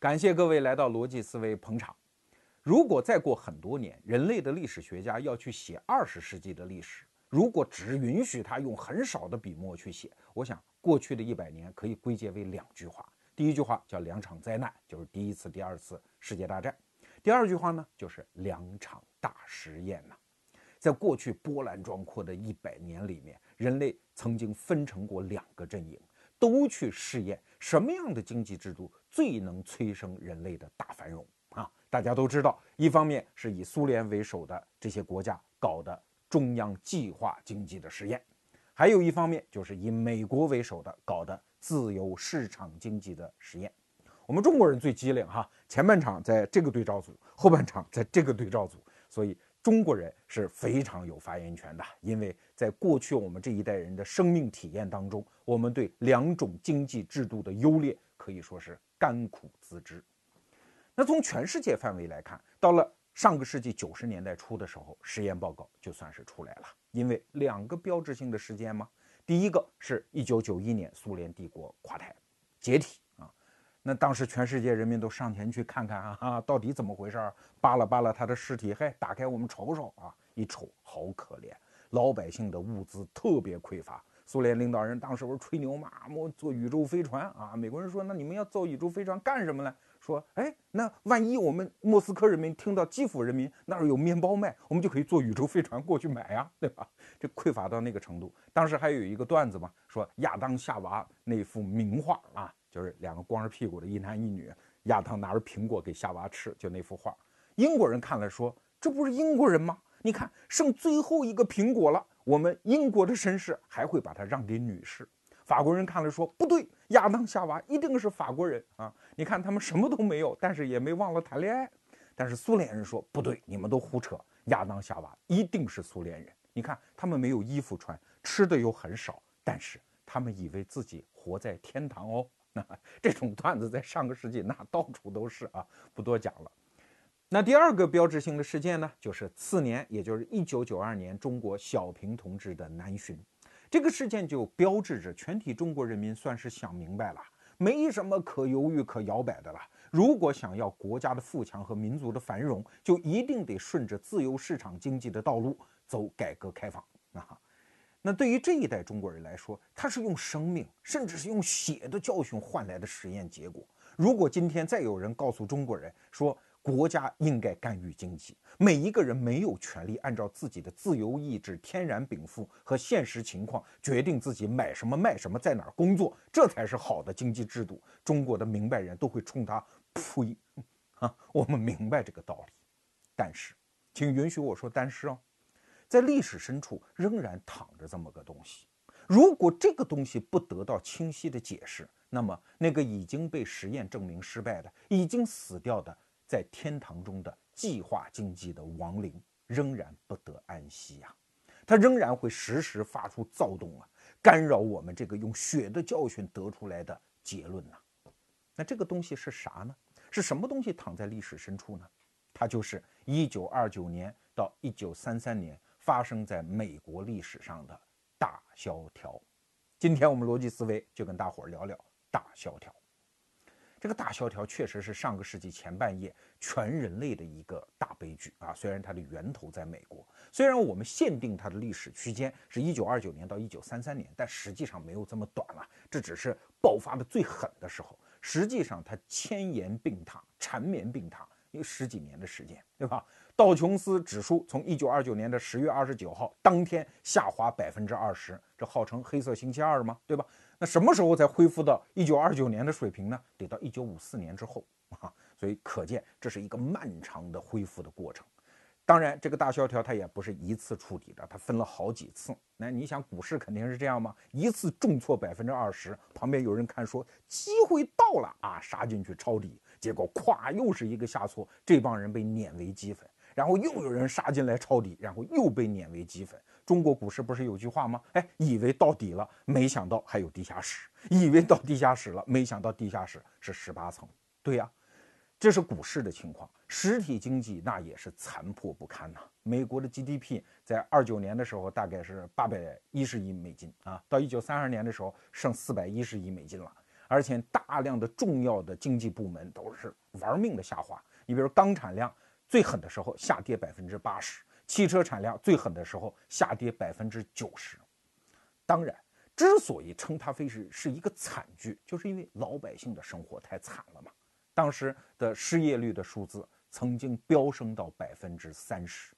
感谢各位来到逻辑思维捧场。如果再过很多年，人类的历史学家要去写二十世纪的历史，如果只允许他用很少的笔墨去写，我想过去的一百年可以归结为两句话。第一句话叫两场灾难，就是第一次、第二次世界大战；第二句话呢，就是两场大实验呐。在过去波澜壮阔的一百年里面，人类曾经分成过两个阵营，都去试验什么样的经济制度最能催生人类的大繁荣啊。大家都知道，一方面是以苏联为首的这些国家搞的中央计划经济的实验，还有一方面就是以美国为首的搞的自由市场经济的实验。我们中国人最机灵哈，前半场在这个对照组，后半场在这个对照组，所以中国人是非常有发言权的。因为在过去我们这一代人的生命体验当中，我们对两种经济制度的优劣可以说是甘苦自知。那从全世界范围来看，到了上个世纪九十年代初的时候，实验报告就算是出来了。因为两个标志性的事件嘛，第一个是一九九一年苏联帝国垮台解体，那当时全世界人民都上前去看看啊，到底怎么回事儿？扒拉扒拉他的尸体，嘿，打开我们瞅瞅啊，一瞅好可怜，老百姓的物资特别匮乏。苏联领导人当时不是吹牛嘛，我坐宇宙飞船啊，美国人说那你们要造宇宙飞船干什么呢？说，哎，那万一我们莫斯科人民听到基辅人民那儿有面包卖，我们就可以坐宇宙飞船过去买呀，对吧？这匮乏到那个程度。当时还有一个段子嘛，说亚当夏娃那幅名画啊，就是两个光着屁股的一男一女，亚当拿着苹果给夏娃吃，就那幅画。英国人看了说，这不是英国人吗？你看剩最后一个苹果了，我们英国的绅士还会把它让给女士。法国人看了说不对，亚当夏娃一定是法国人啊！你看他们什么都没有，但是也没忘了谈恋爱。但是苏联人说不对，你们都胡扯，亚当夏娃一定是苏联人。你看他们没有衣服穿，吃的又很少，但是他们以为自己活在天堂哦。这种段子在上个世纪那到处都是啊，不多讲了。那第二个标志性的事件呢，就是次年，也就是一九九二年，中国小平同志的南巡。这个事件就标志着全体中国人民算是想明白了，没什么可犹豫、可摇摆的了。如果想要国家的富强和民族的繁荣，就一定得顺着自由市场经济的道路走，改革开放啊。那对于这一代中国人来说，他是用生命，甚至是用血的教训换来的实验结果。如果今天再有人告诉中国人说，国家应该干预经济，每一个人没有权利按照自己的自由意志、天然禀赋和现实情况决定自己买什么、卖什么、在哪儿工作，这才是好的经济制度。中国的明白人都会冲他呸！啊，我们明白这个道理，但是，请允许我说，但是哦，在历史深处仍然躺着这么个东西。如果这个东西不得到清晰的解释，那么那个已经被实验证明失败的、已经死掉的。在天堂中的计划经济的亡灵仍然不得安息呀，它仍然会时时发出躁动啊，干扰我们这个用血的教训得出来的结论呐。那这个东西是啥呢？是什么东西躺在历史深处呢？它就是一九二九年到一九三三年发生在美国历史上的大萧条。今天我们逻辑思维就跟大伙儿聊聊大萧条。这个大萧条确实是上个世纪前半叶全人类的一个大悲剧啊！虽然它的源头在美国，虽然我们限定它的历史区间是一九二九年到一九三三年，但实际上没有这么短了。这只是爆发的最狠的时候，实际上它千言病榻、缠绵病榻，有十几年的时间，对吧？道琼斯指数从一九二九年的十月二十九号当天下滑百分之二十，这号称黑色星期二吗？对吧？那什么时候才恢复到一九二九年的水平呢？得到一九五四年之后啊，所以可见这是一个漫长的恢复的过程。当然，这个大萧条它也不是一次触底的，它分了好几次。那你想，股市肯定是这样吗？一次重挫百分之二十，旁边有人看说机会到了啊，杀进去抄底，结果咵又是一个下挫，这帮人被碾为齑粉。然后又有人杀进来抄底，然后又被碾为齑粉。中国股市不是有句话吗？哎，以为到底了，没想到还有地下室；以为到地下室了，没想到地下室是十八层。对呀，这是股市的情况。实体经济那也是残破不堪呐。美国的 GDP 在二九年的时候大概是八百一十亿美金啊，到一九三二年的时候剩四百一十亿美金了。而且大量的重要的经济部门都是玩命的下滑。你比如钢产量最狠的时候下跌百分之八十，汽车产量最狠的时候下跌百分之九十。当然，之所以称它非是是一个惨剧，就是因为老百姓的生活太惨了嘛。当时的失业率的数字曾经飙升到百分之三十，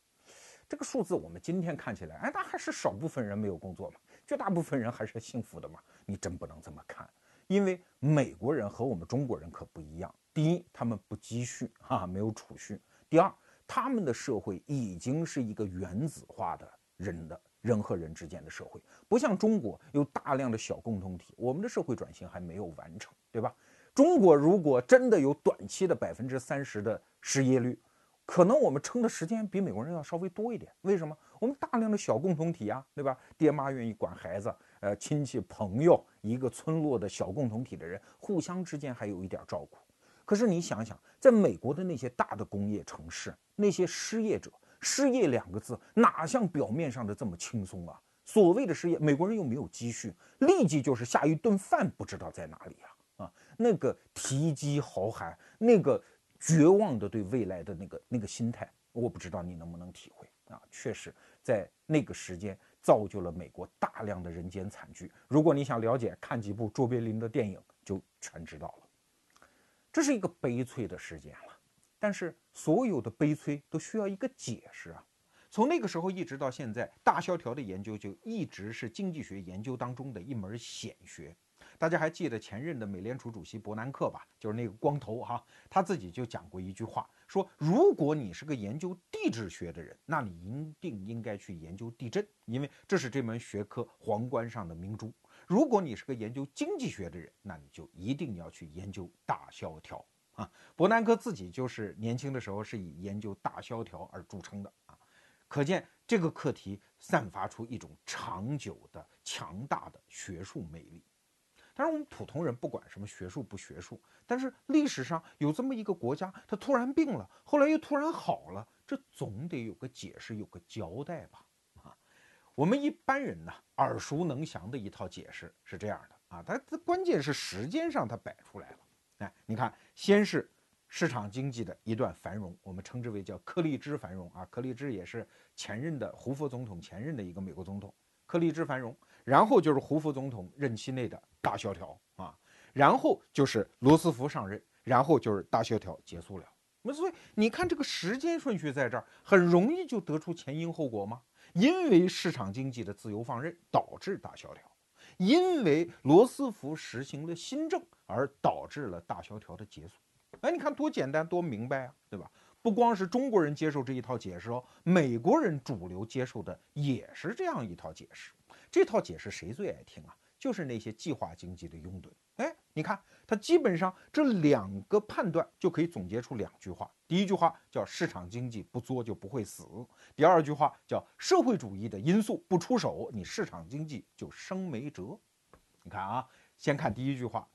这个数字我们今天看起来，哎，那还是少部分人没有工作嘛，绝大部分人还是幸福的嘛。你真不能这么看，因为美国人和我们中国人可不一样。第一，他们不积蓄啊，没有储蓄；第二，他们的社会已经是一个原子化的人的人和人之间的社会，不像中国有大量的小共同体，我们的社会转型还没有完成，对吧？中国如果真的有短期的百分之三十的失业率，可能我们撑的时间比美国人要稍微多一点。为什么？我们大量的小共同体啊，对吧？爹妈愿意管孩子，呃，亲戚朋友，一个村落的小共同体的人，互相之间还有一点照顾。可是你想想，在美国的那些大的工业城市，那些失业者，失业两个字哪像表面上的这么轻松啊？所谓的失业，美国人又没有积蓄，立即就是下一顿饭不知道在哪里呀。啊，那个提机豪寒，那个绝望的对未来的那个那个心态，我不知道你能不能体会啊？确实，在那个时间造就了美国大量的人间惨剧。如果你想了解，看几部卓别林的电影就全知道了。这是一个悲催的事件了，但是所有的悲催都需要一个解释啊。从那个时候一直到现在，大萧条的研究就一直是经济学研究当中的一门显学。大家还记得前任的美联储主席伯南克吧？就是那个光头哈，他自己就讲过一句话，说如果你是个研究地质学的人，那你一定应该去研究地震，因为这是这门学科皇冠上的明珠。如果你是个研究经济学的人，那你就一定要去研究大萧条啊。伯南克自己就是年轻的时候是以研究大萧条而著称的啊，可见这个课题散发出一种长久的强大的学术魅力。当然，我们普通人不管什么学术不学术，但是历史上有这么一个国家，它突然病了，后来又突然好了，这总得有个解释，有个交代吧？我们一般人呢耳熟能详的一套解释是这样的啊，它它关键是时间上它摆出来了。哎，你看，先是市场经济的一段繁荣，我们称之为叫柯立芝繁荣啊，柯立芝也是前任的胡佛总统前任的一个美国总统，柯立芝繁荣。然后就是胡佛总统任期内的大萧条啊，然后就是罗斯福上任，然后就是大萧条结束了。那所以你看这个时间顺序在这儿，很容易就得出前因后果吗？因为市场经济的自由放任导致大萧条，因为罗斯福实行了新政而导致了大萧条的结束。哎，你看多简单多明白啊，对吧？不光是中国人接受这一套解释哦，美国人主流接受的也是这样一套解释。这套解释谁最爱听啊？就是那些计划经济的拥趸。你看，他基本上这两个判断就可以总结出两句话。第一句话叫市场经济不作就不会死；第二句话叫社会主义的因素不出手，你市场经济就生没辙。你看啊，先看第一句话，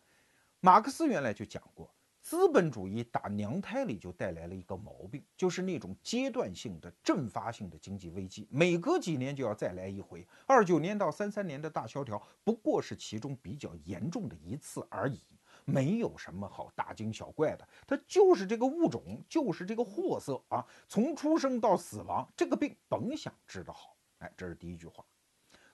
马克思原来就讲过。资本主义打娘胎里就带来了一个毛病，就是那种阶段性的阵发性的经济危机，每隔几年就要再来一回。二九年到三三年的大萧条不过是其中比较严重的一次而已，没有什么好大惊小怪的。它就是这个物种，就是这个货色啊，从出生到死亡，这个病甭想治得好。哎，这是第一句话。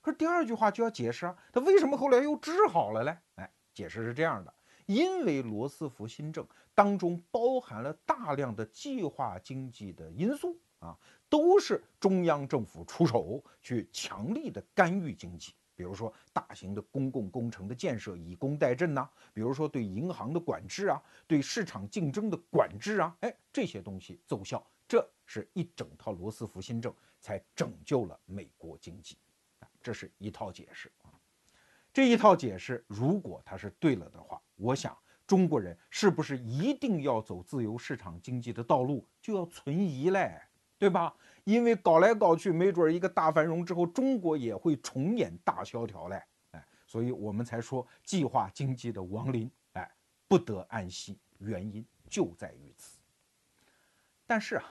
可是第二句话就要解释啊，它为什么后来又治好了嘞？哎，解释是这样的。因为罗斯福新政当中包含了大量的计划经济的因素啊，都是中央政府出手去强力的干预经济，比如说大型的公共工程的建设以工代赈呐，比如说对银行的管制啊，对市场竞争的管制啊，哎，这些东西奏效，这是一整套罗斯福新政才拯救了美国经济，啊，这是一套解释。这一套解释，如果它是对了的话，我想中国人是不是一定要走自由市场经济的道路，就要存疑嘞，对吧？因为搞来搞去，没准一个大繁荣之后，中国也会重演大萧条嘞，哎，所以我们才说计划经济的亡灵，哎，不得安息，原因就在于此。但是啊，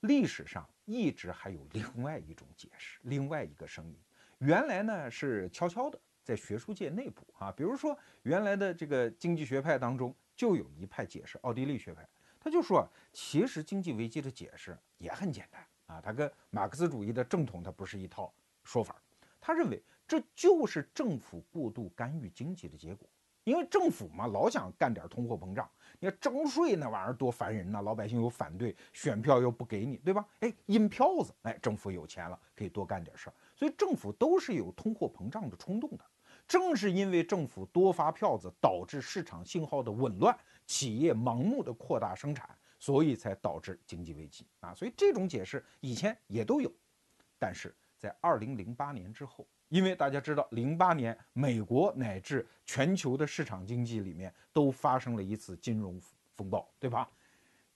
历史上一直还有另外一种解释，另外一个声音，原来呢是悄悄的。在学术界内部啊，比如说原来的这个经济学派当中，就有一派解释，奥地利学派，他就说，其实经济危机的解释也很简单啊，它跟马克思主义的正统它不是一套说法。他认为这就是政府过度干预经济的结果，因为政府嘛，老想干点通货膨胀，你看征税那玩意儿多烦人呐，老百姓又反对，选票又不给你，对吧？哎，印票子，哎，政府有钱了，可以多干点事儿，所以政府都是有通货膨胀的冲动的。正是因为政府多发票子，导致市场信号的紊乱，企业盲目的扩大生产，所以才导致经济危机啊。所以这种解释以前也都有，但是。在二零零八年之后，因为大家知道，零八年美国乃至全球的市场经济里面都发生了一次金融风暴，对吧？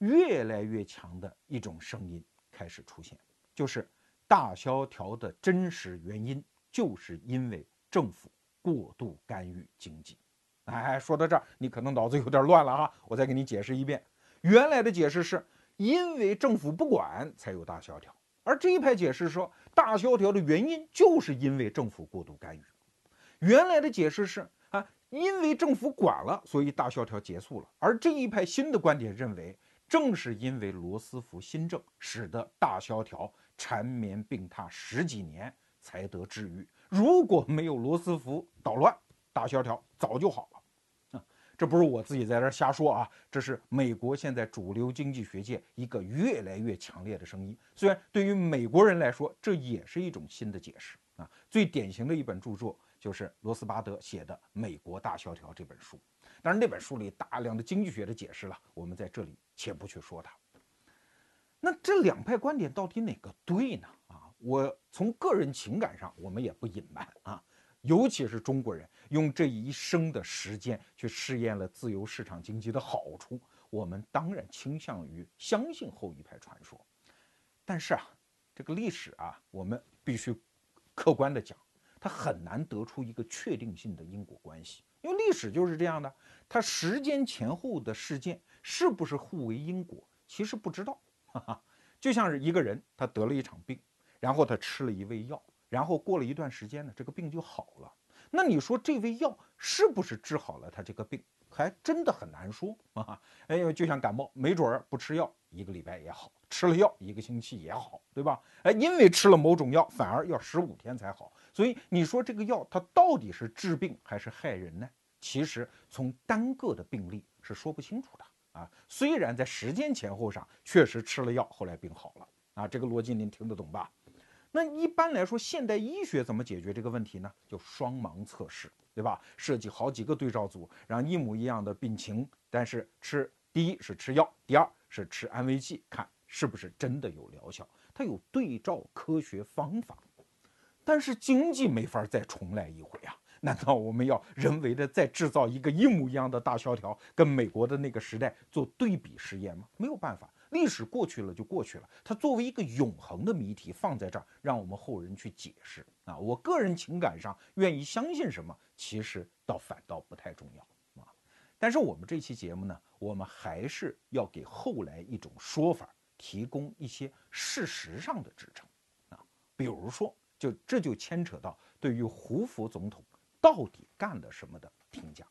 越来越强的一种声音开始出现，就是大萧条的真实原因，就是因为政府过度干预经济。哎，说到这儿，你可能脑子有点乱了哈，我再给你解释一遍。原来的解释是因为政府不管才有大萧条。而这一派解释说，大萧条的原因就是因为政府过度干预。原来的解释是啊，因为政府管了，所以大萧条结束了。而这一派新的观点认为，正是因为罗斯福新政，使得大萧条缠绵病榻十几年才得治愈。如果没有罗斯福捣乱，大萧条早就好了。啊这不是我自己在这瞎说啊，这是美国现在主流经济学界一个越来越强烈的声音。虽然对于美国人来说，这也是一种新的解释啊。最典型的一本著作就是罗斯巴德写的《美国大萧条》这本书。当然，那本书里大量的经济学的解释了，我们在这里且不去说它。那这两派观点到底哪个对呢？我从个人情感上，我们也不隐瞒啊。尤其是中国人用这一生的时间去试验了自由市场经济的好处，我们当然倾向于相信后一派传说。但是啊，这个历史啊，我们必须客观的讲，它很难得出一个确定性的因果关系，因为历史就是这样的，它时间前后的事件是不是互为因果，其实不知道。哈哈，就像是一个人他得了一场病，然后他吃了一味药。然后过了一段时间呢，这个病就好了。那你说这味药是不是治好了他这个病？还真的很难说啊。哎呦，就像感冒，没准儿不吃药一个礼拜也好，吃了药一个星期也好，对吧？哎，因为吃了某种药，反而要十五天才好。所以你说这个药它到底是治病还是害人呢？其实从单个的病例是说不清楚的啊。虽然在时间前后上确实吃了药，后来病好了啊，这个逻辑您听得懂吧？那一般来说，现代医学怎么解决这个问题呢？就双盲测试，对吧？设计好几个对照组，让一模一样的病情，但是吃第一是吃药，第二是吃安慰剂，看是不是真的有疗效。它有对照科学方法，但是经济没法再重来一回啊！难道我们要人为的再制造一个一模一样的大萧条，跟美国的那个时代做对比实验吗？没有办法。历史过去了就过去了，它作为一个永恒的谜题放在这儿，让我们后人去解释啊。我个人情感上愿意相信什么，其实倒反倒不太重要啊。但是我们这期节目呢，我们还是要给后来一种说法提供一些事实上的支撑啊。比如说，就这就牵扯到对于胡佛总统到底干了什么的评价。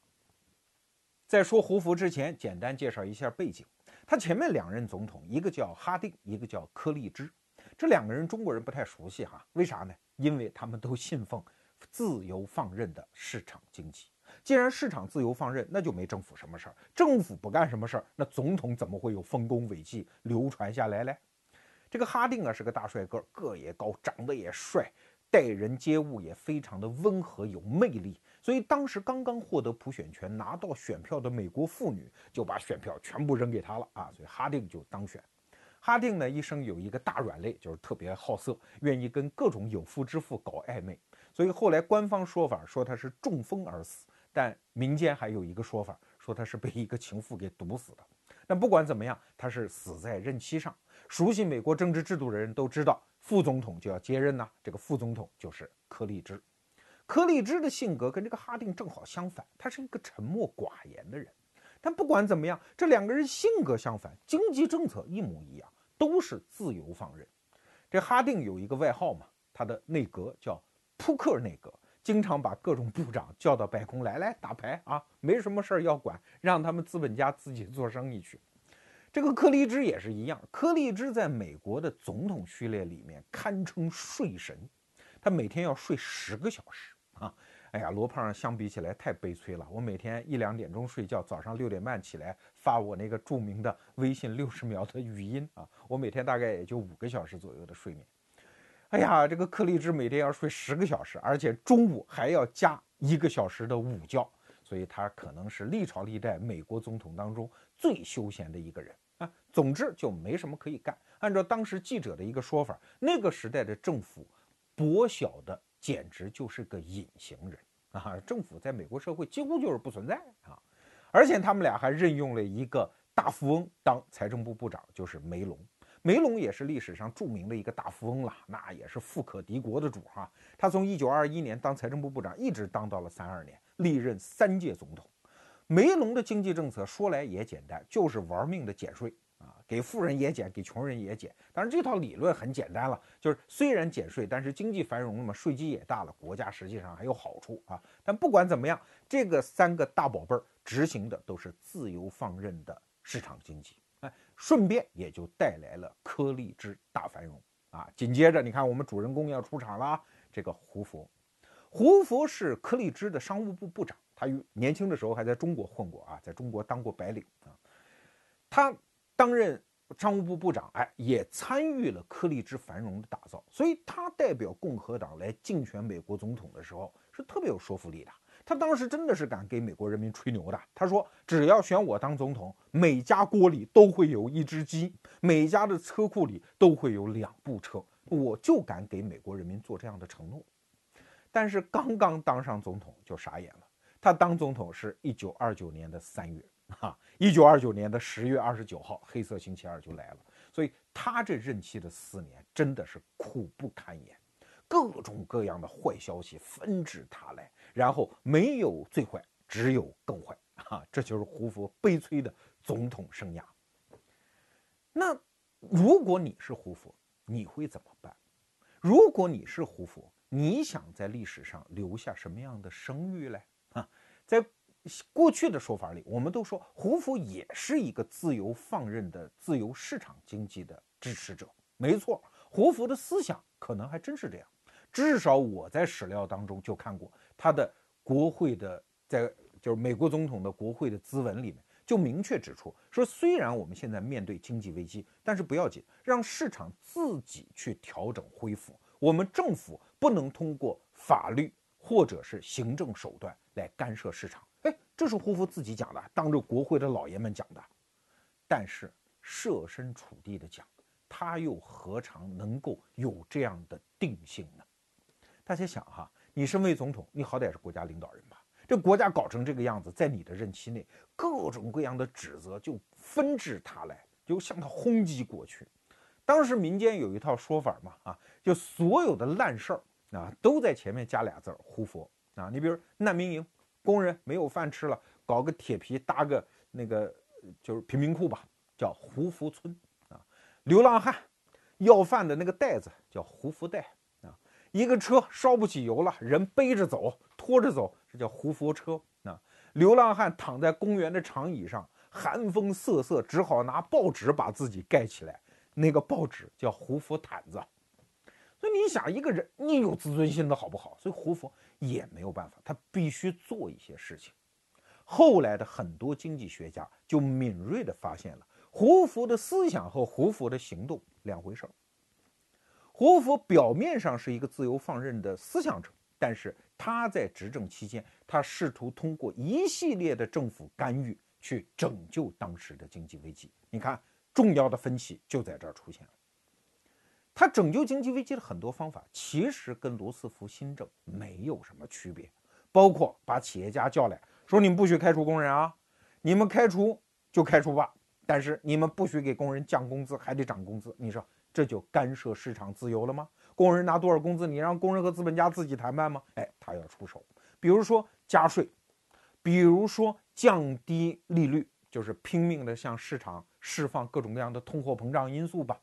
在说胡佛之前，简单介绍一下背景。他前面两任总统，一个叫哈定，一个叫柯立芝，这两个人中国人不太熟悉哈，为啥呢？因为他们都信奉自由放任的市场经济。既然市场自由放任，那就没政府什么事儿。政府不干什么事儿，那总统怎么会有丰功伟绩流传下来嘞？这个哈定啊是个大帅哥，个也高，长得也帅，待人接物也非常的温和有魅力。所以当时刚刚获得普选权、拿到选票的美国妇女就把选票全部扔给他了啊！所以哈定就当选。哈定呢一生有一个大软肋，就是特别好色，愿意跟各种有妇之夫搞暧昧。所以后来官方说法说他是中风而死，但民间还有一个说法说他是被一个情妇给毒死的。但不管怎么样，他是死在任期上。熟悉美国政治制度的人都知道，副总统就要接任呐，这个副总统就是柯立芝。柯立芝的性格跟这个哈定正好相反，他是一个沉默寡言的人。但不管怎么样，这两个人性格相反，经济政策一模一样，都是自由放任。这哈定有一个外号嘛，他的内阁叫扑克内阁，经常把各种部长叫到白宫来，来打牌啊，没什么事儿要管，让他们资本家自己做生意去。这个柯立芝也是一样，柯立芝在美国的总统序列里面堪称睡神，他每天要睡十个小时啊。哎呀，罗胖相比起来太悲催了。我每天一两点钟睡觉，早上六点半起来发我那个著名的微信六十秒的语音啊。我每天大概也就五个小时左右的睡眠。哎呀，这个柯立芝每天要睡十个小时，而且中午还要加一个小时的午觉，所以他可能是历朝历代美国总统当中最休闲的一个人啊。总之就没什么可以干。按照当时记者的一个说法，那个时代的政府薄小的。简直就是个隐形人啊！政府在美国社会几乎就是不存在啊！而且他们俩还任用了一个大富翁当财政部部长，就是梅隆。梅隆也是历史上著名的一个大富翁了，那也是富可敌国的主哈。他从1921年当财政部部长，一直当到了32年，历任三届总统。梅隆的经济政策说来也简单，就是玩命的减税。啊给富人也减，给穷人也减。当然，这套理论很简单了，就是虽然减税，但是经济繁荣了嘛，税基也大了，国家实际上还有好处啊。但不管怎么样，这个三个大宝贝儿执行的都是自由放任的市场经济，哎，顺便也就带来了颗粒之大繁荣啊。紧接着，你看我们主人公要出场了，这个胡佛，胡佛是颗粒之的商务部部长，他年轻的时候还在中国混过啊，在中国当过白领啊，他。担任商务部部长，哎，也参与了颗粒之繁荣的打造，所以他代表共和党来竞选美国总统的时候是特别有说服力的。他当时真的是敢给美国人民吹牛的。他说：“只要选我当总统，每家锅里都会有一只鸡，每家的车库里都会有两部车。”我就敢给美国人民做这样的承诺。但是刚刚当上总统就傻眼了。他当总统是一九二九年的三月。哈，一九二九年的十月二十九号，黑色星期二就来了。所以他这任期的四年真的是苦不堪言，各种各样的坏消息纷至沓来，然后没有最坏，只有更坏。哈，这就是胡佛悲催的总统生涯。那如果你是胡佛，你会怎么办？如果你是胡佛，你想在历史上留下什么样的声誉嘞？啊，在。过去的说法里，我们都说胡佛也是一个自由放任的自由市场经济的支持者。没错，胡佛的思想可能还真是这样。至少我在史料当中就看过他的国会的，在就是美国总统的国会的咨文里面，就明确指出说，虽然我们现在面对经济危机，但是不要紧，让市场自己去调整恢复。我们政府不能通过法律或者是行政手段来干涉市场。这是胡佛自己讲的，当着国会的老爷们讲的。但是设身处地的讲，他又何尝能够有这样的定性呢？大家想哈，你身为总统，你好歹是国家领导人吧？这国家搞成这个样子，在你的任期内，各种各样的指责就纷至沓来，就向他轰击过去。当时民间有一套说法嘛，啊，就所有的烂事儿啊，都在前面加俩字儿“胡佛”啊。你比如难民营。工人没有饭吃了，搞个铁皮搭个那个就是贫民窟吧，叫胡福村啊。流浪汉要饭的那个袋子叫胡福袋啊。一个车烧不起油了，人背着走、拖着走，这叫胡福车啊。流浪汉躺在公园的长椅上，寒风瑟瑟，只好拿报纸把自己盖起来，那个报纸叫胡福毯子。所以你想，一个人你有自尊心的好不好？所以胡佛。也没有办法，他必须做一些事情。后来的很多经济学家就敏锐地发现了胡佛的思想和胡佛的行动两回事儿。胡佛表面上是一个自由放任的思想者，但是他在执政期间，他试图通过一系列的政府干预去拯救当时的经济危机。你看，重要的分歧就在这儿出现了。他拯救经济危机的很多方法，其实跟罗斯福新政没有什么区别，包括把企业家叫来说：“你们不许开除工人啊，你们开除就开除吧，但是你们不许给工人降工资，还得涨工资。”你说这就干涉市场自由了吗？工人拿多少工资，你让工人和资本家自己谈判吗？哎，他要出手，比如说加税，比如说降低利率，就是拼命的向市场释放各种各样的通货膨胀因素吧。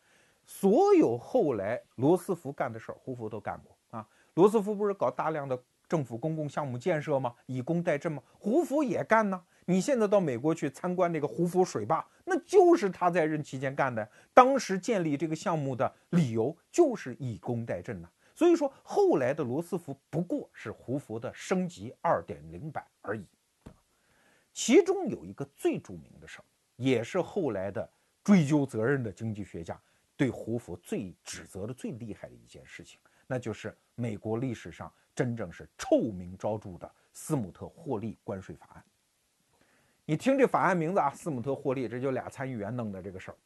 所有后来罗斯福干的事儿，胡佛都干过啊。罗斯福不是搞大量的政府公共项目建设吗？以工代赈吗？胡佛也干呢。你现在到美国去参观那个胡佛水坝，那就是他在任期间干的。当时建立这个项目的理由就是以工代赈呐。所以说，后来的罗斯福不过是胡佛的升级二点零版而已。其中有一个最著名的事儿，也是后来的追究责任的经济学家对胡佛最指责的最厉害的一件事情，那就是美国历史上真正是臭名昭著的斯姆特霍利关税法案。你听这法案名字啊，斯姆特霍利，这就俩参议员弄的这个事儿。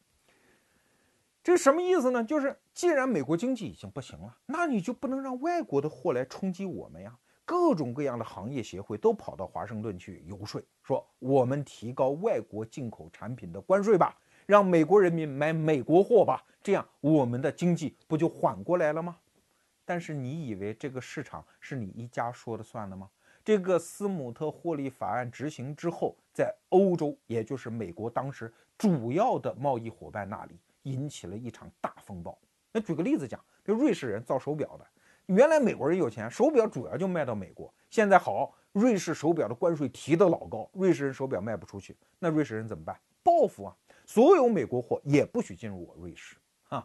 这什么意思呢？就是既然美国经济已经不行了，那你就不能让外国的货来冲击我们呀。各种各样的行业协会都跑到华盛顿去游说，说我们提高外国进口产品的关税吧，让美国人民买美国货吧，这样我们的经济不就缓过来了吗？但是你以为这个市场是你一家说了算的吗？这个斯姆特霍利法案执行之后，在欧洲，也就是美国当时主要的贸易伙伴那里，引起了一场大风暴。那举个例子讲，这瑞士人造手表的，原来美国人有钱，手表主要就卖到美国。现在好，瑞士手表的关税提得老高，瑞士人手表卖不出去，那瑞士人怎么办？报复啊！所有美国货也不许进入我瑞士啊！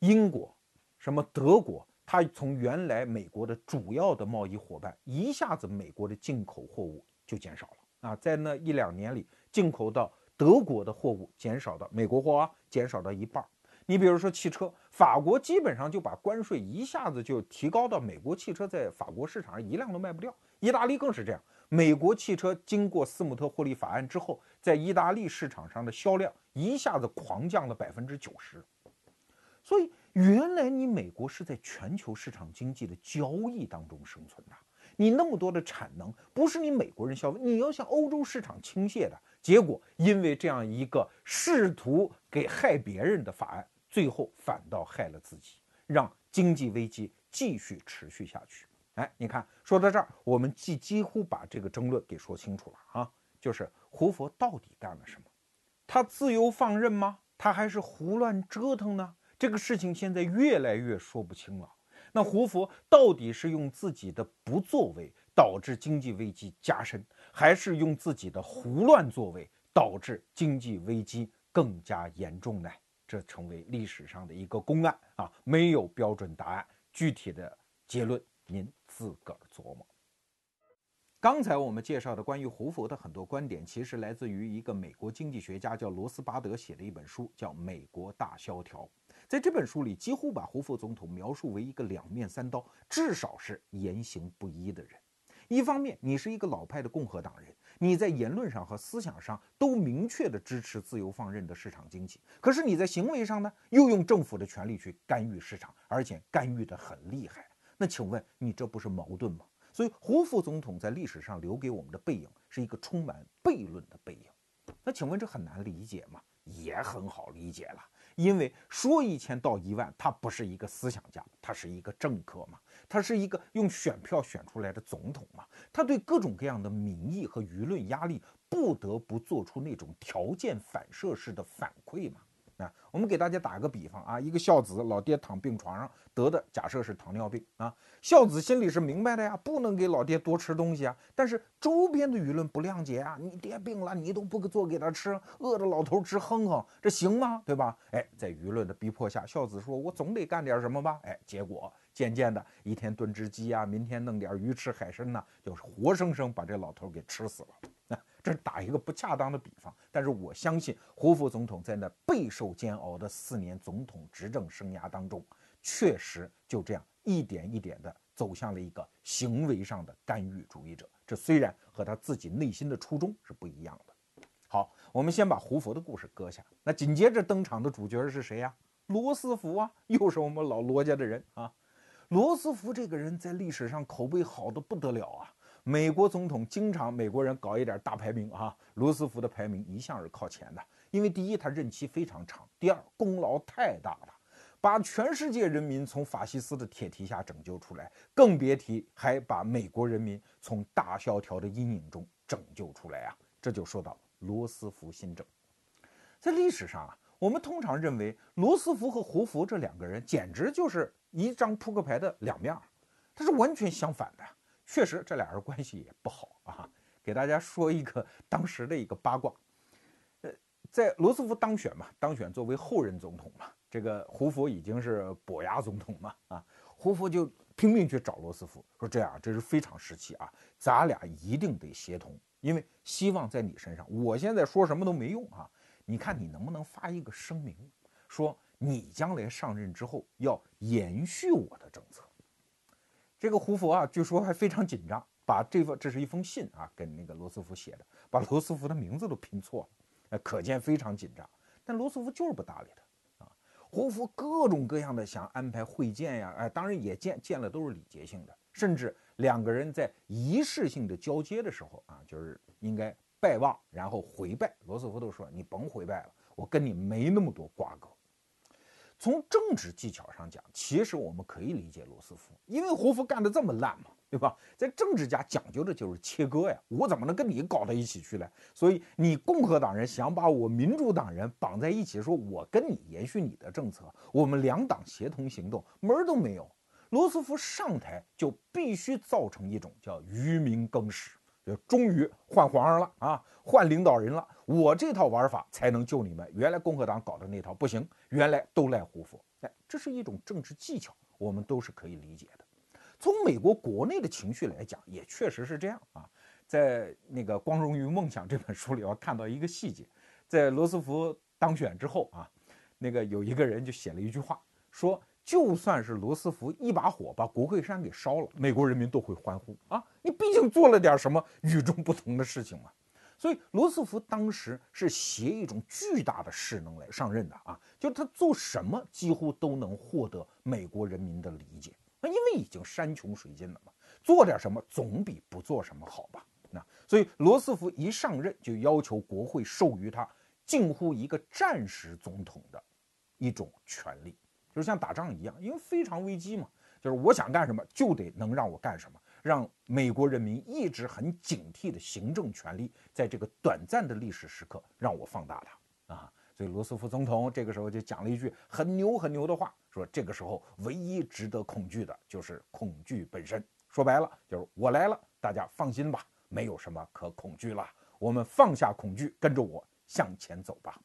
英国，什么德国？它从原来美国的主要的贸易伙伴，一下子美国的进口货物就减少了啊，在那一两年里，进口到德国的货物减少到美国货啊，减少到一半儿。你比如说汽车，法国基本上就把关税一下子就提高到美国汽车在法国市场上一辆都卖不掉。意大利更是这样，美国汽车经过斯姆特霍利法案之后，在意大利市场上的销量一下子狂降了百分之九十。所以。原来你美国是在全球市场经济的交易当中生存的，你那么多的产能不是你美国人消费，你要向欧洲市场倾泻的。结果因为这样一个试图给害别人的法案，最后反倒害了自己，让经济危机继续持续下去。哎，你看，说到这儿，我们几几乎把这个争论给说清楚了啊，就是胡佛到底干了什么？他自由放任吗？他还是胡乱折腾呢？这个事情现在越来越说不清了。那胡佛到底是用自己的不作为导致经济危机加深，还是用自己的胡乱作为导致经济危机更加严重呢？这成为历史上的一个公案啊，没有标准答案。具体的结论您自个儿琢磨。刚才我们介绍的关于胡佛的很多观点，其实来自于一个美国经济学家叫罗斯巴德写的一本书，叫《美国大萧条》。在这本书里，几乎把胡佛总统描述为一个两面三刀，至少是言行不一的人。一方面，你是一个老派的共和党人，你在言论上和思想上都明确的支持自由放任的市场经济，可是你在行为上呢，又用政府的权力去干预市场，而且干预的很厉害。那请问你这不是矛盾吗？所以，胡副总统在历史上留给我们的背影是一个充满悖论的背影。那请问这很难理解吗？也很好理解了，因为说一千道一万，他不是一个思想家，他是一个政客嘛，他是一个用选票选出来的总统嘛，他对各种各样的民意和舆论压力，不得不做出那种条件反射式的反馈嘛。啊，我们给大家打个比方啊，一个孝子老爹躺病床上得的，假设是糖尿病啊，孝子心里是明白的呀，不能给老爹多吃东西啊，但是周边的舆论不谅解啊，你爹病了，你都不做给他吃，饿着老头直哼哼，这行吗？对吧？哎，在舆论的逼迫下，孝子说，我总得干点什么吧？哎，结果渐渐的一天炖只鸡啊，明天弄点鱼吃海参呐，就是活生生把这老头给吃死了。这是打一个不恰当的比方，但是我相信胡佛总统在那备受煎熬的四年总统执政生涯当中，确实就这样一点一点的走向了一个行为上的干预主义者。这虽然和他自己内心的初衷是不一样的。好，我们先把胡佛的故事搁下，那紧接着登场的主角是谁呀？罗斯福啊，又是我们老罗家的人啊。罗斯福这个人在历史上口碑好的不得了啊。美国总统经常美国人搞一点大排名啊，罗斯福的排名一向是靠前的，因为第一他任期非常长，第二功劳太大了，把全世界人民从法西斯的铁蹄下拯救出来，更别提还把美国人民从大萧条的阴影中拯救出来啊！这就说到罗斯福新政，在历史上啊，我们通常认为罗斯福和胡佛这两个人简直就是一张扑克牌的两面，他是完全相反的。确实这俩人关系也不好啊。给大家说一个当时的一个八卦，呃，在罗斯福当选嘛，当选作为后任总统嘛，这个胡佛已经是跛牙总统嘛，啊，胡佛就拼命去找罗斯福，说这样这是非常时期啊，咱俩一定得协同，因为希望在你身上，我现在说什么都没用啊，你看你能不能发一个声明，说你将来上任之后要延续我的政策。这个胡佛啊，据说还非常紧张。把这封这是一封信啊，跟那个罗斯福写的，把罗斯福的名字都拼错了，呃，可见非常紧张。但罗斯福就是不搭理他啊。胡佛各种各样的想安排会见呀，哎，当然也见见了，都是礼节性的，甚至两个人在仪式性的交接的时候啊，就是应该拜望，然后回拜。罗斯福都说你甭回拜了，我跟你没那么多瓜葛。从政治技巧上讲，其实我们可以理解罗斯福，因为胡佛干的这么烂嘛。对吧？在政治家讲究的就是切割呀，我怎么能跟你搞到一起去呢？所以你共和党人想把我民主党人绑在一起，说我跟你延续你的政策，我们两党协同行动，门儿都没有。罗斯福上台就必须造成一种叫愚民更始，就终于换皇上了啊，换领导人了，我这套玩法才能救你们。原来共和党搞的那套不行，原来都赖胡佛。哎，这是一种政治技巧，我们都是可以理解的。从美国国内的情绪来讲，也确实是这样啊。在那个《光荣与梦想》这本书里，我看到一个细节，在罗斯福当选之后啊，那个有一个人就写了一句话，说就算是罗斯福一把火把国会山给烧了，美国人民都会欢呼啊！你毕竟做了点什么与众不同的事情嘛。所以罗斯福当时是携一种巨大的势能来上任的啊，就他做什么几乎都能获得美国人民的理解。那因为已经山穷水尽了嘛，做点什么总比不做什么好吧？那所以罗斯福一上任就要求国会授予他近乎一个战时总统的一种权利，就是像打仗一样，因为非常危机嘛，就是我想干什么就得能让我干什么，让美国人民一直很警惕的行政权力，在这个短暂的历史时刻让我放大它啊。所以罗斯福总统这个时候就讲了一句很牛很牛的话，说这个时候唯一值得恐惧的就是恐惧本身。说白了就是我来了，大家放心吧，没有什么可恐惧了。我们放下恐惧，跟着我向前走吧。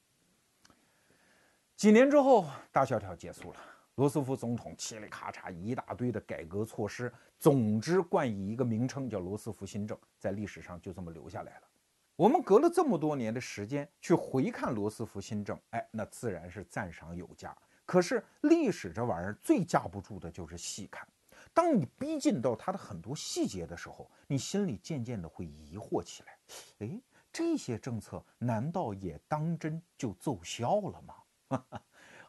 几年之后，大萧条结束了，罗斯福总统嘁里咔嚓一大堆的改革措施，总之冠以一个名称叫罗斯福新政，在历史上就这么留下来了。我们隔了这么多年的时间去回看罗斯福新政，哎，那自然是赞赏有加。可是历史这玩意儿最架不住的就是细看。当你逼近到它的很多细节的时候，你心里渐渐的会疑惑起来：哎，这些政策难道也当真就奏效了吗？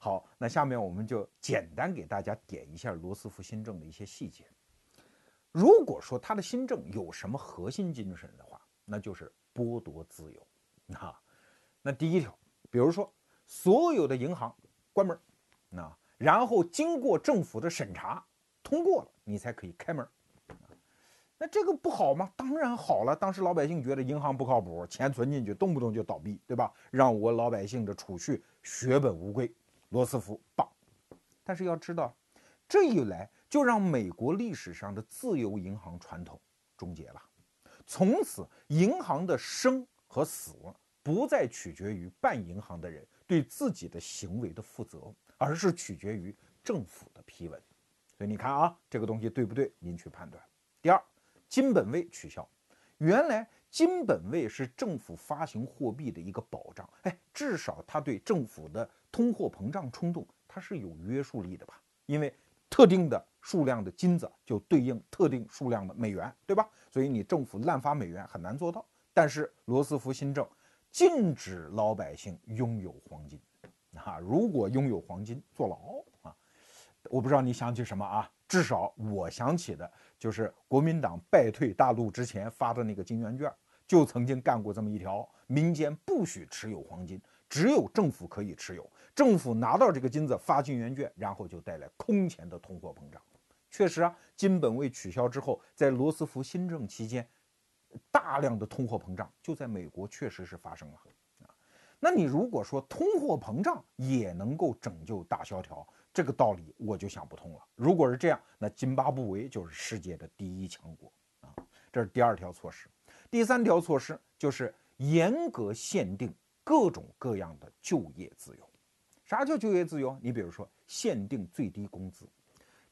好，那下面我们就简单给大家点一下罗斯福新政的一些细节。如果说他的新政有什么核心精神的话，那就是。剥夺自由，啊，那第一条，比如说所有的银行关门，那然后经过政府的审查通过了，你才可以开门，那这个不好吗？当然好了，当时老百姓觉得银行不靠谱，钱存进去动不动就倒闭，对吧？让我老百姓的储蓄血本无归，罗斯福棒。但是要知道，这一来就让美国历史上的自由银行传统终结了。从此，银行的生和死不再取决于办银行的人对自己的行为的负责，而是取决于政府的批文。所以你看啊，这个东西对不对？您去判断。第二，金本位取消。原来金本位是政府发行货币的一个保障，哎，至少它对政府的通货膨胀冲动它是有约束力的吧？因为特定的数量的金子就对应特定数量的美元，对吧？所以你政府滥发美元很难做到，但是罗斯福新政禁止老百姓拥有黄金，啊，如果拥有黄金坐牢啊，我不知道你想起什么啊？至少我想起的就是国民党败退大陆之前发的那个金圆券，就曾经干过这么一条：民间不许持有黄金，只有政府可以持有，政府拿到这个金子发金圆券，然后就带来空前的通货膨胀。确实啊，金本位取消之后，在罗斯福新政期间，大量的通货膨胀就在美国确实是发生了啊。那你如果说通货膨胀也能够拯救大萧条，这个道理我就想不通了。如果是这样，那津巴布韦就是世界的第一强国啊。这是第二条措施。第三条措施就是严格限定各种各样的就业自由。啥叫就业自由？你比如说限定最低工资，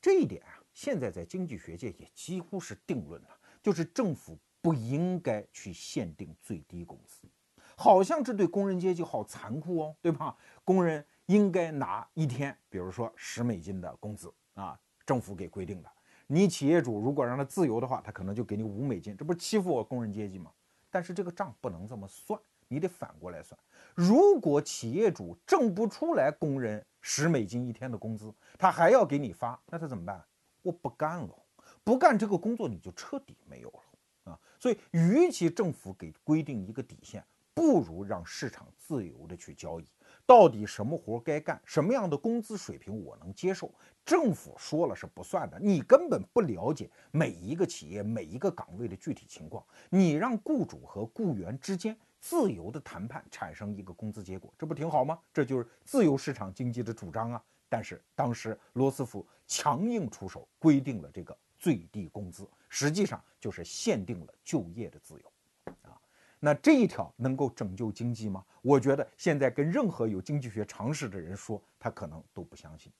这一点啊，现在在经济学界也几乎是定论了，就是政府不应该去限定最低工资。好像这对工人阶级好残酷哦，对吧？工人应该拿一天，比如说十美金的工资啊，政府给规定的。你企业主如果让他自由的话，他可能就给你五美金，这不是欺负我工人阶级吗？但是这个账不能这么算，你得反过来算。如果企业主挣不出来工人十美金一天的工资，他还要给你发，那他怎么办？我不干了，不干这个工作你就彻底没有了啊！所以，与其政府给规定一个底线。不如让市场自由的去交易，到底什么活该干，什么样的工资水平我能接受，政府说了是不算的。你根本不了解每一个企业每一个岗位的具体情况，你让雇主和雇员之间自由的谈判，产生一个工资结果，这不挺好吗？这就是自由市场经济的主张啊！但是当时罗斯福强硬出手，规定了这个最低工资，实际上就是限定了就业的自由啊。那这一条能够拯救经济吗？我觉得现在跟任何有经济学常识的人说，他可能都不相信。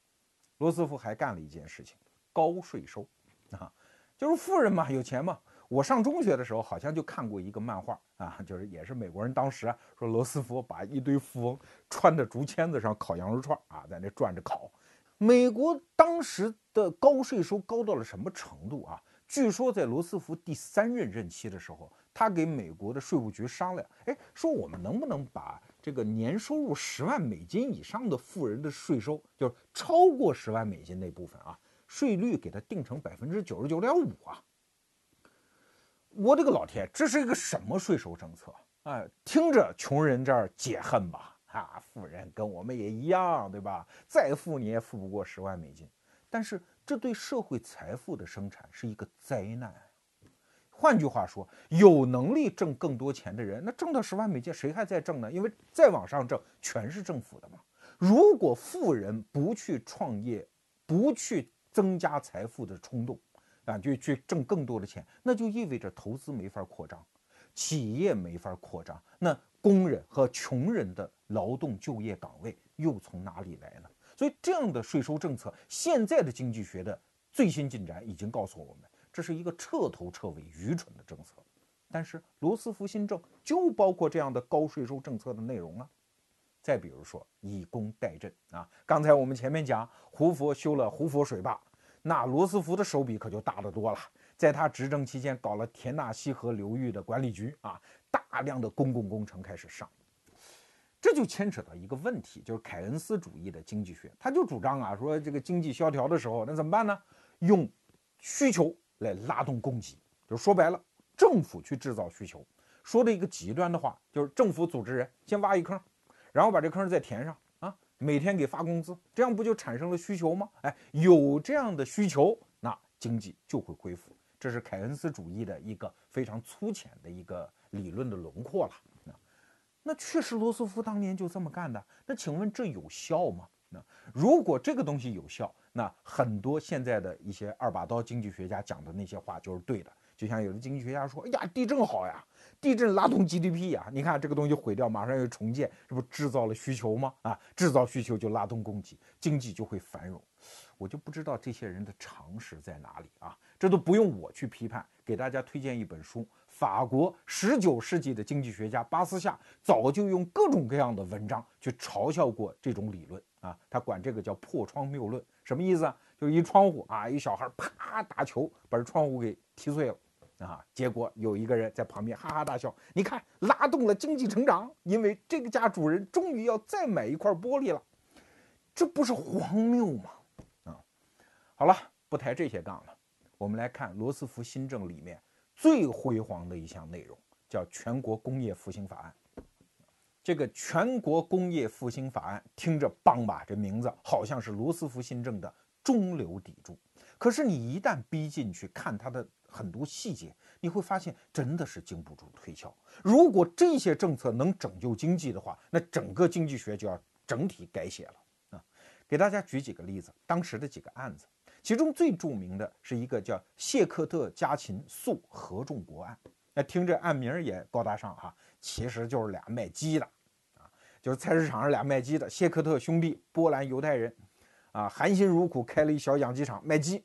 罗斯福还干了一件事情，高税收啊，就是富人嘛，有钱嘛。我上中学的时候好像就看过一个漫画啊，就是也是美国人当时啊说罗斯福把一堆富翁穿在竹签子上烤羊肉串啊，在那转着烤。美国当时的高税收高到了什么程度啊？据说在罗斯福第三任任期的时候。他给美国的税务局商量，哎，说我们能不能把这个年收入十万美金以上的富人的税收，就是超过十万美金那部分啊，税率给他定成百分之九十九点五啊？我的个老天，这是一个什么税收政策？啊，听着穷人这儿解恨吧，啊，富人跟我们也一样，对吧？再富你也富不过十万美金，但是这对社会财富的生产是一个灾难。换句话说，有能力挣更多钱的人，那挣到十万美金，谁还在挣呢？因为再往上挣，全是政府的嘛。如果富人不去创业，不去增加财富的冲动，啊，就去挣更多的钱，那就意味着投资没法扩张，企业没法扩张，那工人和穷人的劳动就业岗位又从哪里来呢？所以，这样的税收政策，现在的经济学的最新进展已经告诉我们。这是一个彻头彻尾愚蠢的政策，但是罗斯福新政就包括这样的高税收政策的内容啊。再比如说以工代赈啊，刚才我们前面讲胡佛修了胡佛水坝，那罗斯福的手笔可就大得多了，在他执政期间搞了田纳西河流域的管理局啊，大量的公共工程开始上，这就牵扯到一个问题，就是凯恩斯主义的经济学，他就主张啊，说这个经济萧条的时候，那怎么办呢？用需求。来拉动供给，就说白了，政府去制造需求。说的一个极端的话，就是政府组织人先挖一坑，然后把这坑再填上，每天给发工资，这样不就产生了需求吗？哎，有这样的需求，那经济就会恢复。这是凯恩斯主义的一个非常粗浅的一个理论的轮廓了。那那确实，罗斯福当年就这么干的。那请问这有效吗？那如果这个东西有效？那很多现在的一些二把刀经济学家讲的那些话就是对的，就像有的经济学家说：“哎呀，地震好呀，地震拉动 GDP 呀，你看这个东西毁掉，马上又重建，这不制造了需求吗？啊，制造需求就拉动供给，经济就会繁荣。”我就不知道这些人的常识在哪里啊？这都不用我去批判，给大家推荐一本书，法国十九世纪的经济学家巴斯夏早就用各种各样的文章去嘲笑过这种理论啊，他管这个叫破窗谬论。什么意思啊？就一窗户啊，一小孩啪打球把这窗户给踢碎了啊！结果有一个人在旁边哈哈大笑，你看拉动了经济成长，因为这个家主人终于要再买一块玻璃了，这不是荒谬吗？啊，好了，不抬这些杠了，我们来看罗斯福新政里面最辉煌的一项内容，叫全国工业复兴法案。这个全国工业复兴法案听着棒吧？这名字好像是罗斯福新政的中流砥柱。可是你一旦逼进去看它的很多细节，你会发现真的是经不住推敲。如果这些政策能拯救经济的话，那整个经济学就要整体改写了啊！给大家举几个例子，当时的几个案子。其中最著名的是一个叫谢克特·加琴诉合众国案。那听着案名也高大上哈，其实就是俩卖鸡的啊，就是菜市场上俩卖鸡的谢克特兄弟，波兰犹太人，啊，含辛茹苦开了一小养鸡场卖鸡，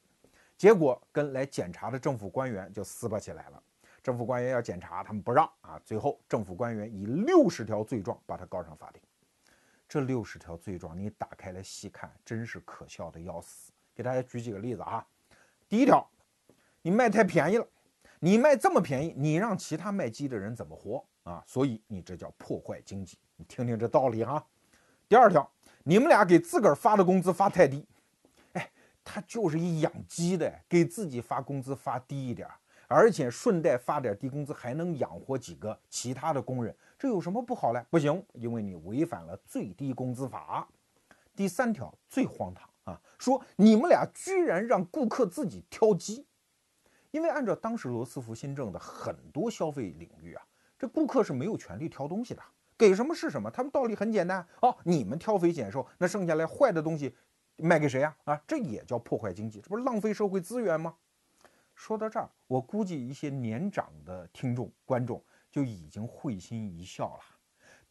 结果跟来检查的政府官员就撕巴起来了。政府官员要检查，他们不让啊，最后政府官员以六十条罪状把他告上法庭。这六十条罪状，你打开来细看，真是可笑的要死。给大家举几个例子啊。第一条，你卖太便宜了，你卖这么便宜，你让其他卖鸡的人怎么活啊？所以你这叫破坏经济。你听听这道理哈。第二条，你们俩给自个儿发的工资发太低，他就是一养鸡的，给自己发工资发低一点，而且顺带发点低工资，还能养活几个其他的工人。这有什么不好嘞？不行，因为你违反了最低工资法。第三条最荒唐啊，说你们俩居然让顾客自己挑鸡，因为按照当时罗斯福新政的很多消费领域啊，这顾客是没有权利挑东西的，给什么是什么。他们道理很简单哦，你们挑肥拣瘦，那剩下来坏的东西卖给谁呀？啊，这也叫破坏经济，这不是浪费社会资源吗？说到这儿，我估计一些年长的听众观众。就已经会心一笑了。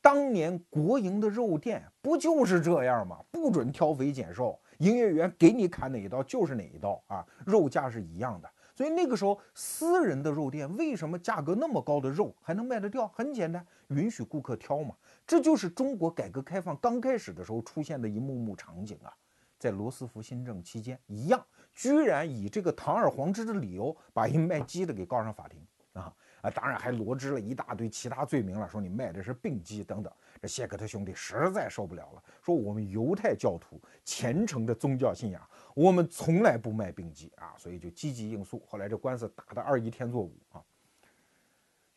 当年国营的肉店不就是这样吗？不准挑肥拣瘦，营业员给你砍哪一刀就是哪一刀啊，肉价是一样的。所以那个时候私人的肉店为什么价格那么高的肉还能卖得掉？很简单，允许顾客挑嘛。这就是中国改革开放刚开始的时候出现的一幕幕场景啊。在罗斯福新政期间一样，居然以这个堂而皇之的理由把一卖鸡的给告上法庭啊。啊，当然还罗织了一大堆其他罪名了，说你卖的是病鸡等等。这谢克特兄弟实在受不了了，说我们犹太教徒虔诚的宗教信仰，我们从来不卖病鸡啊，所以就积极应诉。后来这官司打的二一天作五啊。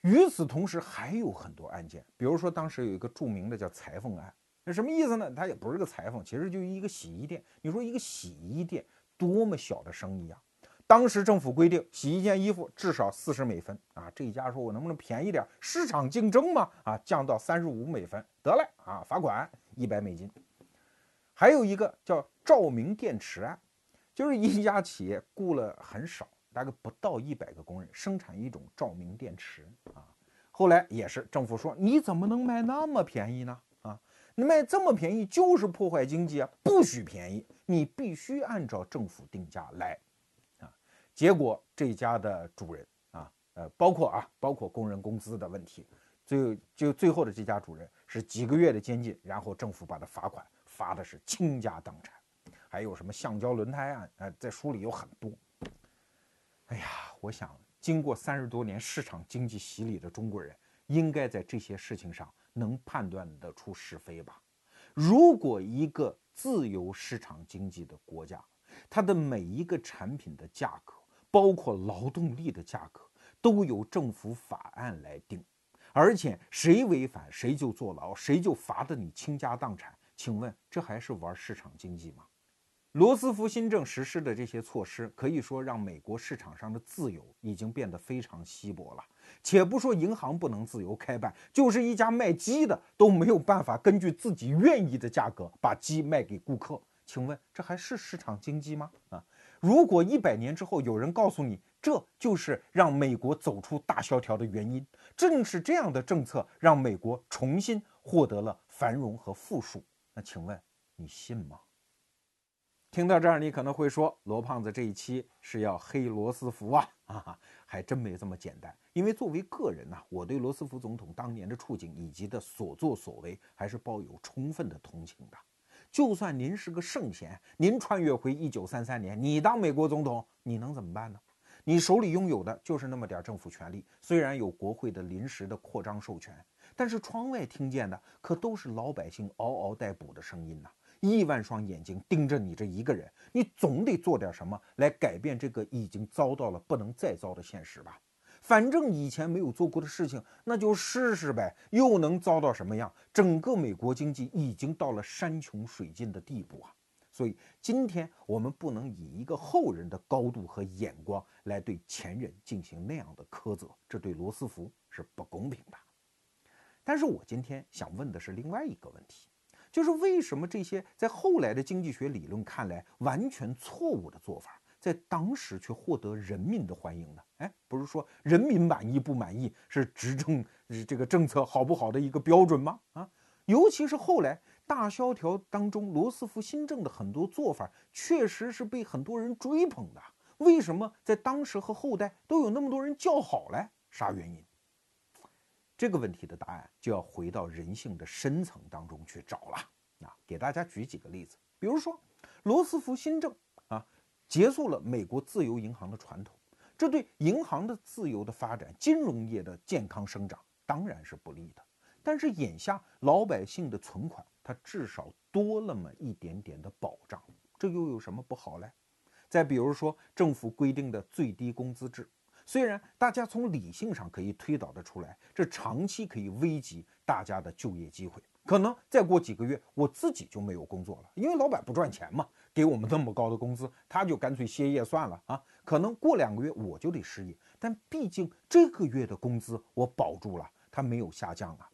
与此同时，还有很多案件，比如说当时有一个著名的叫裁缝案，那什么意思呢？他也不是个裁缝，其实就一个洗衣店。你说一个洗衣店多么小的生意啊？当时政府规定，洗一件衣服至少四十美分啊！这一家说，我能不能便宜点？市场竞争嘛，啊，降到三十五美分得了啊，罚款一百美金。还有一个叫照明电池案，就是一家企业雇了很少，大概不到一百个工人，生产一种照明电池啊。后来也是政府说，你怎么能卖那么便宜呢？你卖这么便宜就是破坏经济啊，不许便宜，你必须按照政府定价来。啊结果这家的主人啊，呃，包括啊，包括工人工资的问题，最就最后的这家主人是几个月的监禁，然后政府把他罚款，罚的是倾家荡产。还有什么橡胶轮胎案啊，在书里有很多。哎呀，我想经过三十多年市场经济洗礼的中国人，应该在这些事情上能判断得出是非吧？如果一个自由市场经济的国家，它的每一个产品的价格，包括劳动力的价格都由政府法案来定，而且谁违反谁就坐牢，谁就罚得你倾家荡产。请问这还是玩市场经济吗？罗斯福新政实施的这些措施，可以说让美国市场上的自由已经变得非常稀薄了。且不说银行不能自由开办，就是一家卖鸡的都没有办法根据自己愿意的价格把鸡卖给顾客。请问这还是市场经济吗？啊？如果一百年之后有人告诉你，这就是让美国走出大萧条的原因，正是这样的政策让美国重新获得了繁荣和富庶，那请问你信吗？听到这儿，你可能会说，罗胖子这一期是要黑罗斯福啊？啊，还真没这么简单。因为作为个人呢，我对罗斯福总统当年的处境以及的所作所为，还是抱有充分的同情的。就算您是个圣贤，您穿越回一九三三年，你当美国总统，你能怎么办呢？你手里拥有的就是那么点政府权力，虽然有国会的临时的扩张授权，但是窗外听见的可都是老百姓嗷嗷待哺的声音呐！亿万双眼睛盯着你这一个人，你总得做点什么来改变这个已经遭到了不能再遭的现实吧。反正以前没有做过的事情，那就试试呗，又能遭到什么样？整个美国经济已经到了山穷水尽的地步啊！所以今天我们不能以一个后人的高度和眼光来对前人进行那样的苛责，这对罗斯福是不公平的。但是我今天想问的是另外一个问题，就是为什么这些在后来的经济学理论看来完全错误的做法，在当时却获得人民的欢迎呢？哎，不是说人民满意不满意是执政这个政策好不好的一个标准吗？啊，尤其是后来大萧条当中，罗斯福新政的很多做法确实是被很多人追捧的。为什么在当时和后代都有那么多人叫好嘞？啥原因？这个问题的答案就要回到人性的深层当中去找了。啊，给大家举几个例子，比如说罗斯福新政啊，结束了美国自由银行的传统，这对银行的自由的发展、金融业的健康生长当然是不利的。但是眼下老百姓的存款，它至少多那么一点点的保障，这又有什么不好嘞？再比如说，政府规定的最低工资制，虽然大家从理性上可以推导得出来，这长期可以危及大家的就业机会。可能再过几个月，我自己就没有工作了，因为老板不赚钱嘛，给我们那么高的工资，他就干脆歇业算了啊。可能过两个月我就得失业，但毕竟这个月的工资我保住了，它没有下降啊。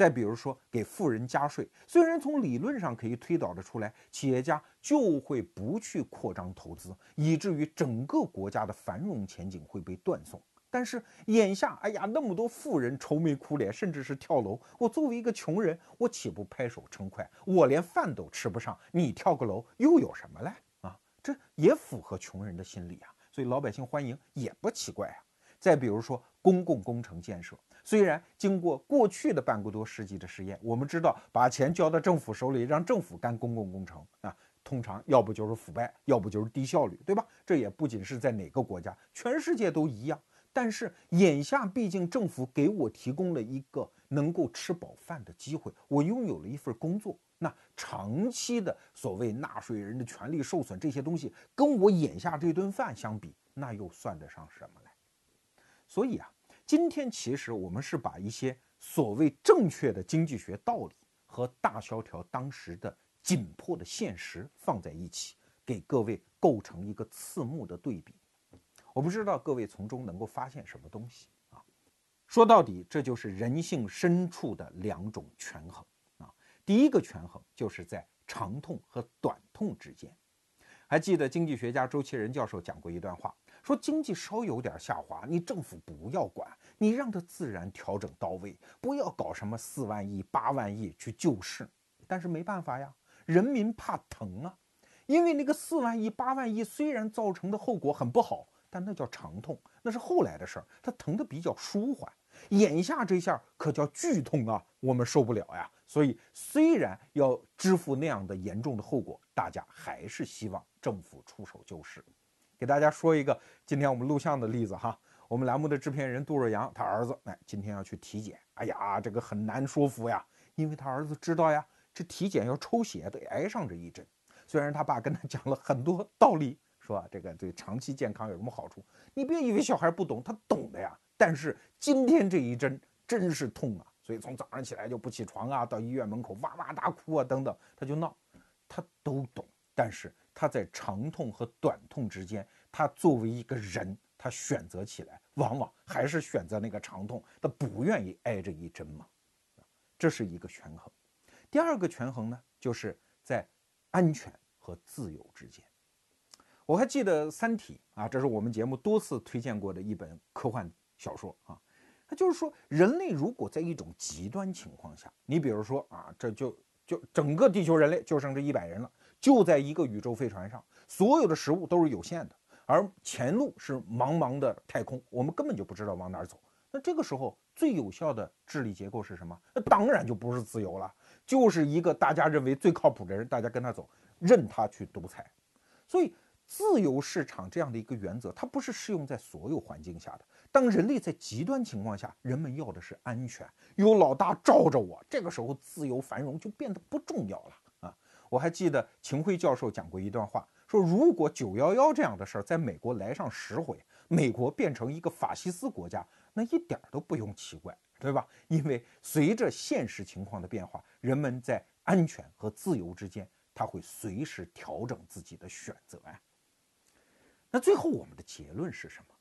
再比如说，给富人加税，虽然从理论上可以推导得出来，企业家就会不去扩张投资，以至于整个国家的繁荣前景会被断送。但是眼下，哎呀，那么多富人愁眉苦脸，甚至是跳楼。我作为一个穷人，我岂不拍手称快？我连饭都吃不上，你跳个楼又有什么嘞？啊，这也符合穷人的心理啊，所以老百姓欢迎也不奇怪啊。再比如说公共工程建设。虽然经过过去的半个多世纪的实验，我们知道把钱交到政府手里，让政府干公共工程啊，通常要不就是腐败，要不就是低效率，对吧？这也不仅是在哪个国家，全世界都一样。但是眼下，毕竟政府给我提供了一个能够吃饱饭的机会，我拥有了一份工作。那长期的所谓纳税人的权利受损这些东西，跟我眼下这顿饭相比，那又算得上什么来？所以啊。今天其实我们是把一些所谓正确的经济学道理和大萧条当时的紧迫的现实放在一起，给各位构成一个刺目的对比。我不知道各位从中能够发现什么东西啊？说到底，这就是人性深处的两种权衡啊。第一个权衡就是在长痛和短痛之间。还记得经济学家周其仁教授讲过一段话。说经济稍有点下滑，你政府不要管，你让它自然调整到位，不要搞什么四万亿、八万亿去救市。但是没办法呀，人民怕疼啊，因为那个四万亿、八万亿虽然造成的后果很不好，但那叫长痛，那是后来的事儿，它疼的比较舒缓。眼下这下可叫剧痛啊，我们受不了呀。所以虽然要支付那样的严重的后果，大家还是希望政府出手救市。给大家说一个今天我们录像的例子哈，我们栏目的制片人杜若阳，他儿子哎今天要去体检，哎呀这个很难说服呀，因为他儿子知道呀，这体检要抽血得挨上这一针。虽然他爸跟他讲了很多道理，说这个对长期健康有什么好处，你别以为小孩不懂，他懂的呀。但是今天这一针真是痛啊，所以从早上起来就不起床啊，到医院门口哇哇大哭啊等等，他就闹，他都懂，但是。他在长痛和短痛之间，他作为一个人，他选择起来，往往还是选择那个长痛，他不愿意挨这一针嘛。这是一个权衡。第二个权衡呢，就是在安全和自由之间。我还记得《三体》啊，这是我们节目多次推荐过的一本科幻小说啊。它就是说，人类如果在一种极端情况下，你比如说啊，这就就整个地球人类就剩这一百人了。就在一个宇宙飞船上，所有的食物都是有限的，而前路是茫茫的太空，我们根本就不知道往哪儿走。那这个时候最有效的治理结构是什么？那当然就不是自由了，就是一个大家认为最靠谱的人，大家跟他走，任他去独裁。所以，自由市场这样的一个原则，它不是适用在所有环境下的。当人类在极端情况下，人们要的是安全，有老大罩着我，这个时候自由繁荣就变得不重要了。我还记得秦晖教授讲过一段话，说如果九幺幺这样的事儿在美国来上十回，美国变成一个法西斯国家，那一点都不用奇怪，对吧？因为随着现实情况的变化，人们在安全和自由之间，他会随时调整自己的选择呀。那最后我们的结论是什么？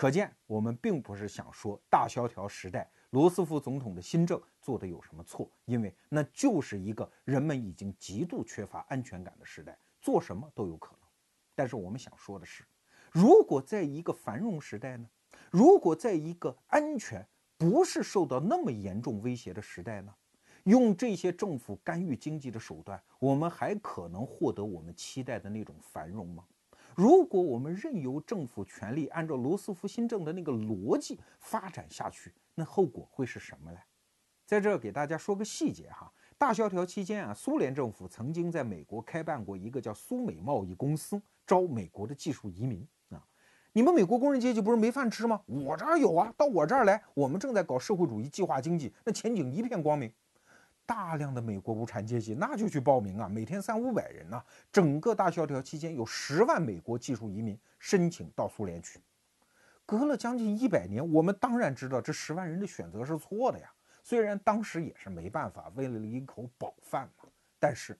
可见我们并不是想说大萧条时代。罗斯福总统的新政做的有什么错？因为那就是一个人们已经极度缺乏安全感的时代，做什么都有可能。但是我们想说的是，如果在一个繁荣时代呢？如果在一个安全不是受到那么严重威胁的时代呢？用这些政府干预经济的手段，我们还可能获得我们期待的那种繁荣吗？如果我们任由政府权力按照罗斯福新政的那个逻辑发展下去，那后果会是什么呢？在这儿给大家说个细节哈，大萧条期间啊，苏联政府曾经在美国开办过一个叫苏美贸易公司，招美国的技术移民啊。你们美国工人阶级不是没饭吃吗？我这儿有啊，到我这儿来，我们正在搞社会主义计划经济，那前景一片光明。大量的美国无产阶级那就去报名啊，每天三五百人呢。整个大萧条期间，有十万美国技术移民申请到苏联去。隔了将近一百年，我们当然知道这十万人的选择是错的呀。虽然当时也是没办法，为了一口饱饭嘛。但是，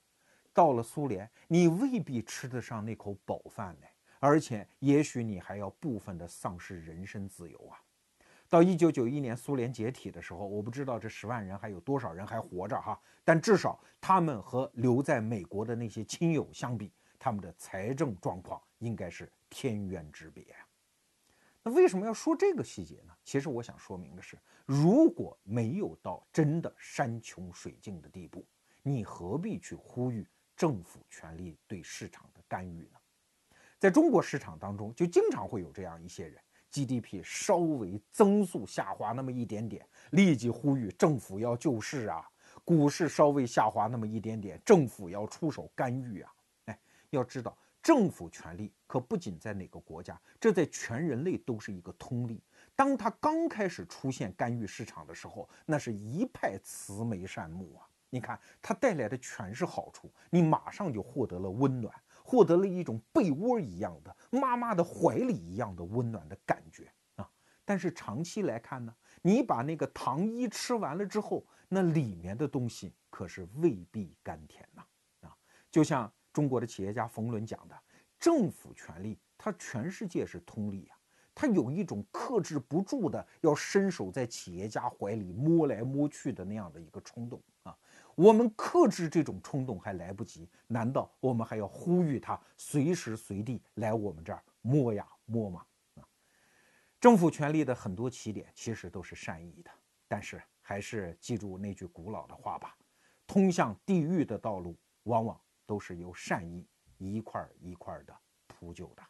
到了苏联，你未必吃得上那口饱饭呢，而且也许你还要部分的丧失人身自由啊。到一九九一年苏联解体的时候，我不知道这十万人还有多少人还活着哈，但至少他们和留在美国的那些亲友相比，他们的财政状况应该是天渊之别呀。那为什么要说这个细节呢？其实我想说明的是，如果没有到真的山穷水尽的地步，你何必去呼吁政府权力对市场的干预呢？在中国市场当中，就经常会有这样一些人。GDP 稍微增速下滑那么一点点，立即呼吁政府要救市啊！股市稍微下滑那么一点点，政府要出手干预啊！哎，要知道，政府权力可不仅在哪个国家，这在全人类都是一个通例。当他刚开始出现干预市场的时候，那是一派慈眉善目啊！你看，它带来的全是好处，你马上就获得了温暖。获得了一种被窝一样的妈妈的怀里一样的温暖的感觉啊！但是长期来看呢，你把那个糖衣吃完了之后，那里面的东西可是未必甘甜呐啊！就像中国的企业家冯仑讲的，政府权力它全世界是通例啊，它有一种克制不住的要伸手在企业家怀里摸来摸去的那样的一个冲动。我们克制这种冲动还来不及，难道我们还要呼吁他随时随地来我们这儿摸呀摸吗？啊，政府权力的很多起点其实都是善意的，但是还是记住那句古老的话吧：通向地狱的道路往往都是由善意一块一块的铺就的。